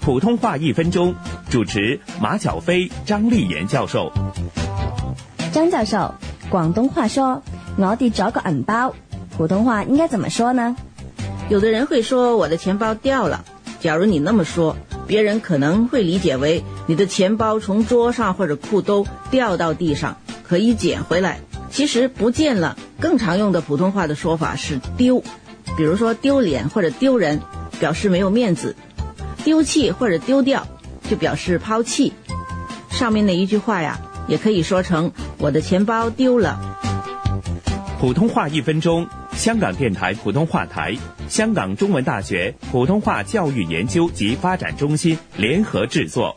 普通话一分钟，主持马晓飞、张丽妍教授。张教授，广东话说“我跌咗个银包”，普通话应该怎么说呢？有的人会说我的钱包掉了。假如你那么说，别人可能会理解为你的钱包从桌上或者裤兜掉到地上，可以捡回来。其实不见了，更常用的普通话的说法是丢，比如说丢脸或者丢人，表示没有面子。丢弃或者丢掉，就表示抛弃。上面那一句话呀，也可以说成我的钱包丢了。普通话一分钟，香港电台普通话台、香港中文大学普通话教育研究及发展中心联合制作。